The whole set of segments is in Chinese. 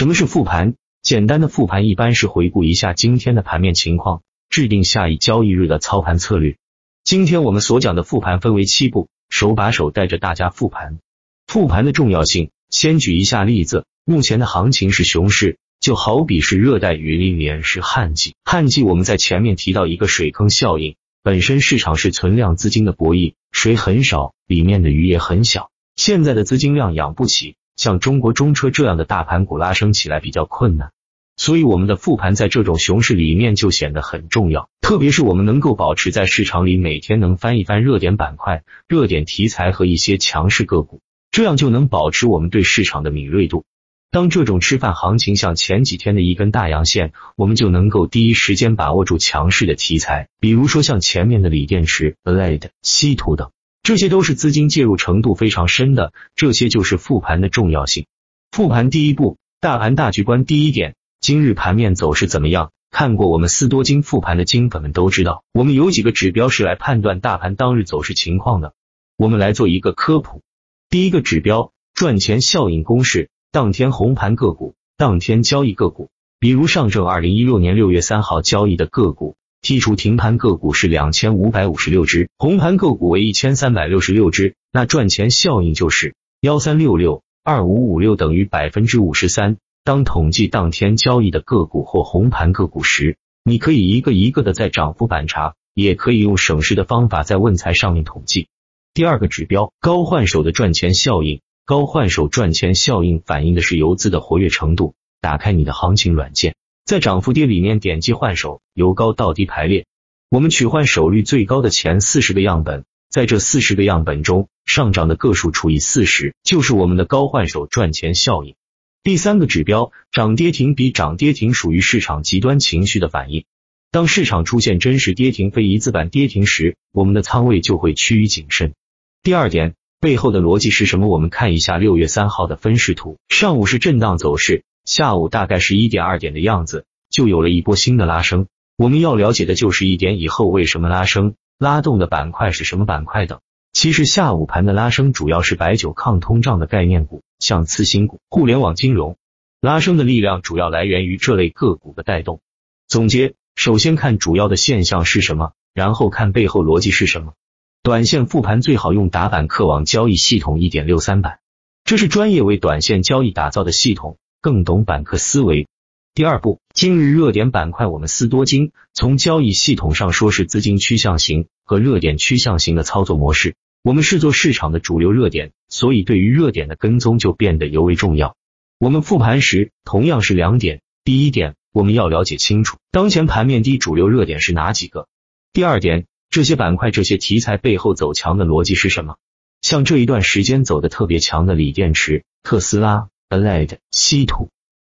什么是复盘？简单的复盘一般是回顾一下今天的盘面情况，制定下一交易日的操盘策略。今天我们所讲的复盘分为七步，手把手带着大家复盘。复盘的重要性，先举一下例子。目前的行情是熊市，就好比是热带雨林连是旱季。旱季我们在前面提到一个水坑效应，本身市场是存量资金的博弈，水很少，里面的鱼也很小。现在的资金量养不起。像中国中车这样的大盘股拉升起来比较困难，所以我们的复盘在这种熊市里面就显得很重要。特别是我们能够保持在市场里每天能翻一翻热点板块、热点题材和一些强势个股，这样就能保持我们对市场的敏锐度。当这种吃饭行情像前几天的一根大阳线，我们就能够第一时间把握住强势的题材，比如说像前面的锂电池、LED、稀土等。这些都是资金介入程度非常深的，这些就是复盘的重要性。复盘第一步，大盘大局观。第一点，今日盘面走势怎么样？看过我们四多金复盘的金粉们都知道，我们有几个指标是来判断大盘当日走势情况的。我们来做一个科普。第一个指标，赚钱效应公式，当天红盘个股，当天交易个股，比如上证二零一六年六月三号交易的个股。剔除停盘个股是两千五百五十六只，红盘个股为一千三百六十六只，那赚钱效应就是幺三六六二五五六等于百分之五十三。当统计当天交易的个股或红盘个股时，你可以一个一个的在涨幅板查，也可以用省时的方法在问财上面统计。第二个指标高换手的赚钱效应，高换手赚钱效应反映的是游资的活跃程度。打开你的行情软件。在涨幅跌里面点击换手，由高到低排列。我们取换手率最高的前四十个样本，在这四十个样本中，上涨的个数除以四十，就是我们的高换手赚钱效应。第三个指标，涨跌停比涨跌停属于市场极端情绪的反应。当市场出现真实跌停非一字板跌停时，我们的仓位就会趋于谨慎。第二点，背后的逻辑是什么？我们看一下六月三号的分时图，上午是震荡走势。下午大概是一点二点的样子，就有了一波新的拉升。我们要了解的就是一点以后为什么拉升，拉动的板块是什么板块等。其实下午盘的拉升主要是白酒抗通胀的概念股，像次新股、互联网金融，拉升的力量主要来源于这类个股的带动。总结：首先看主要的现象是什么，然后看背后逻辑是什么。短线复盘最好用打板客网交易系统一点六三版，这是专业为短线交易打造的系统。更懂板客思维。第二步，今日热点板块，我们思多金从交易系统上说是资金趋向型和热点趋向型的操作模式。我们是做市场的主流热点，所以对于热点的跟踪就变得尤为重要。我们复盘时同样是两点：第一点，我们要了解清楚当前盘面低主流热点是哪几个；第二点，这些板块、这些题材背后走强的逻辑是什么？像这一段时间走的特别强的锂电池、特斯拉。LED、稀土，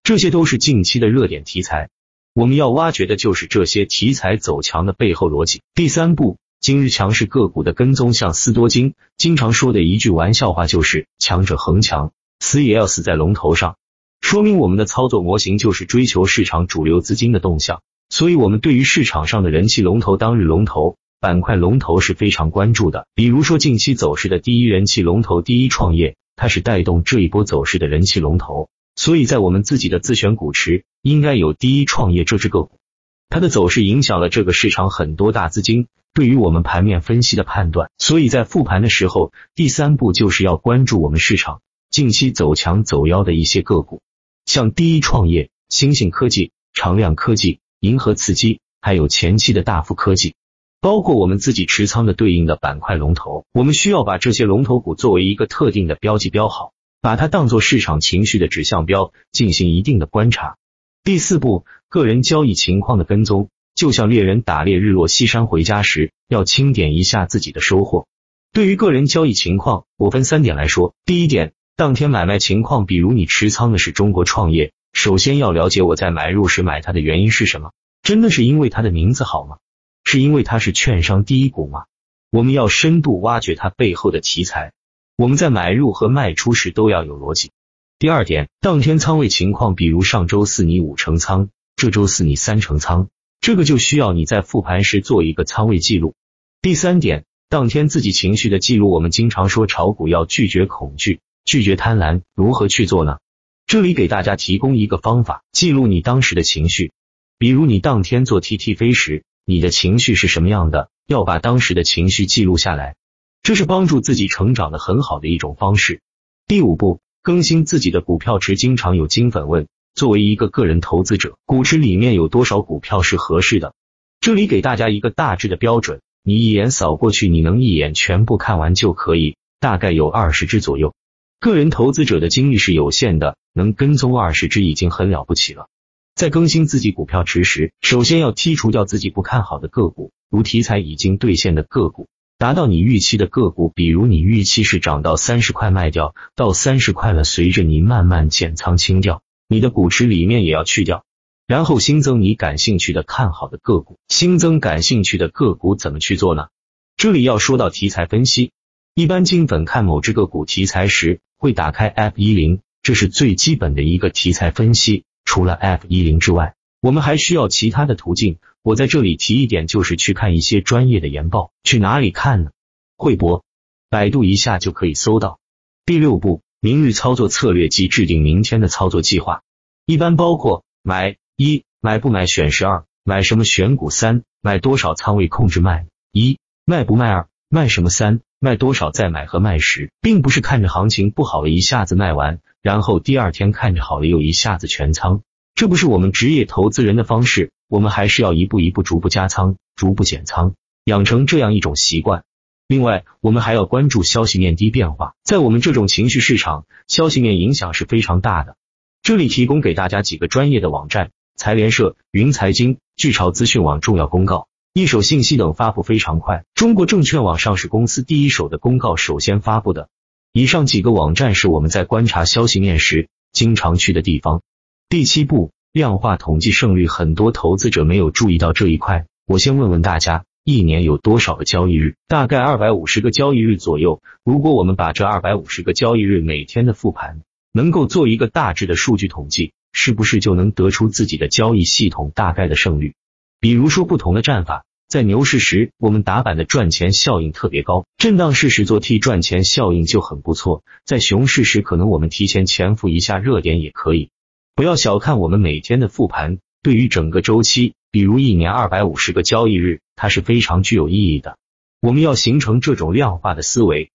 这些都是近期的热点题材，我们要挖掘的就是这些题材走强的背后逻辑。第三步，今日强势个股的跟踪，像斯多金经常说的一句玩笑话，就是强者恒强，死也要死在龙头上。说明我们的操作模型就是追求市场主流资金的动向，所以我们对于市场上的人气龙头、当日龙头、板块龙头是非常关注的。比如说近期走势的第一人气龙头第一创业。它是带动这一波走势的人气龙头，所以在我们自己的自选股池应该有第一创业这只个股。它的走势影响了这个市场很多大资金对于我们盘面分析的判断，所以在复盘的时候，第三步就是要关注我们市场近期走强走妖的一些个股，像第一创业、新兴科技、长亮科技、银河刺激，还有前期的大富科技。包括我们自己持仓的对应的板块龙头，我们需要把这些龙头股作为一个特定的标记标好，把它当做市场情绪的指向标，进行一定的观察。第四步，个人交易情况的跟踪，就像猎人打猎日落西山回家时，要清点一下自己的收获。对于个人交易情况，我分三点来说。第一点，当天买卖情况，比如你持仓的是中国创业，首先要了解我在买入时买它的原因是什么，真的是因为它的名字好吗？是因为它是券商第一股吗？我们要深度挖掘它背后的题材。我们在买入和卖出时都要有逻辑。第二点，当天仓位情况，比如上周四你五成仓，这周四你三成仓，这个就需要你在复盘时做一个仓位记录。第三点，当天自己情绪的记录。我们经常说炒股要拒绝恐惧，拒绝贪婪，如何去做呢？这里给大家提供一个方法，记录你当时的情绪。比如你当天做 TT 飞时，你的情绪是什么样的？要把当时的情绪记录下来，这是帮助自己成长的很好的一种方式。第五步，更新自己的股票池。经常有金粉问，作为一个个人投资者，股池里面有多少股票是合适的？这里给大家一个大致的标准，你一眼扫过去，你能一眼全部看完就可以，大概有二十只左右。个人投资者的精力是有限的，能跟踪二十只已经很了不起了。在更新自己股票池时，首先要剔除掉自己不看好的个股，如题材已经兑现的个股，达到你预期的个股，比如你预期是涨到三十块卖掉，到三十块了，随着你慢慢减仓清掉，你的股池里面也要去掉，然后新增你感兴趣的看好的个股。新增感兴趣的个股怎么去做呢？这里要说到题材分析。一般金粉看某只个股题材时，会打开 F 一零，这是最基本的一个题材分析。除了 F 一零之外，我们还需要其他的途径。我在这里提一点，就是去看一些专业的研报。去哪里看呢？汇博、百度一下就可以搜到。第六步，明日操作策略及制定明天的操作计划，一般包括买一买不买选十二买什么选股三买多少仓位控制卖一卖不卖二卖什么三。卖多少再买和卖时，并不是看着行情不好了一下子卖完，然后第二天看着好了又一下子全仓，这不是我们职业投资人的方式。我们还是要一步一步逐步加仓，逐步减仓，养成这样一种习惯。另外，我们还要关注消息面低变化，在我们这种情绪市场，消息面影响是非常大的。这里提供给大家几个专业的网站：财联社、云财经、巨潮资讯网重要公告。一手信息等发布非常快，中国证券网上市公司第一手的公告首先发布的。以上几个网站是我们在观察消息面时经常去的地方。第七步，量化统计胜率，很多投资者没有注意到这一块。我先问问大家，一年有多少个交易日？大概二百五十个交易日左右。如果我们把这二百五十个交易日每天的复盘，能够做一个大致的数据统计，是不是就能得出自己的交易系统大概的胜率？比如说不同的战法。在牛市时，我们打板的赚钱效应特别高；震荡市时做 T 赚钱效应就很不错。在熊市时，可能我们提前潜伏一下热点也可以。不要小看我们每天的复盘，对于整个周期，比如一年二百五十个交易日，它是非常具有意义的。我们要形成这种量化的思维，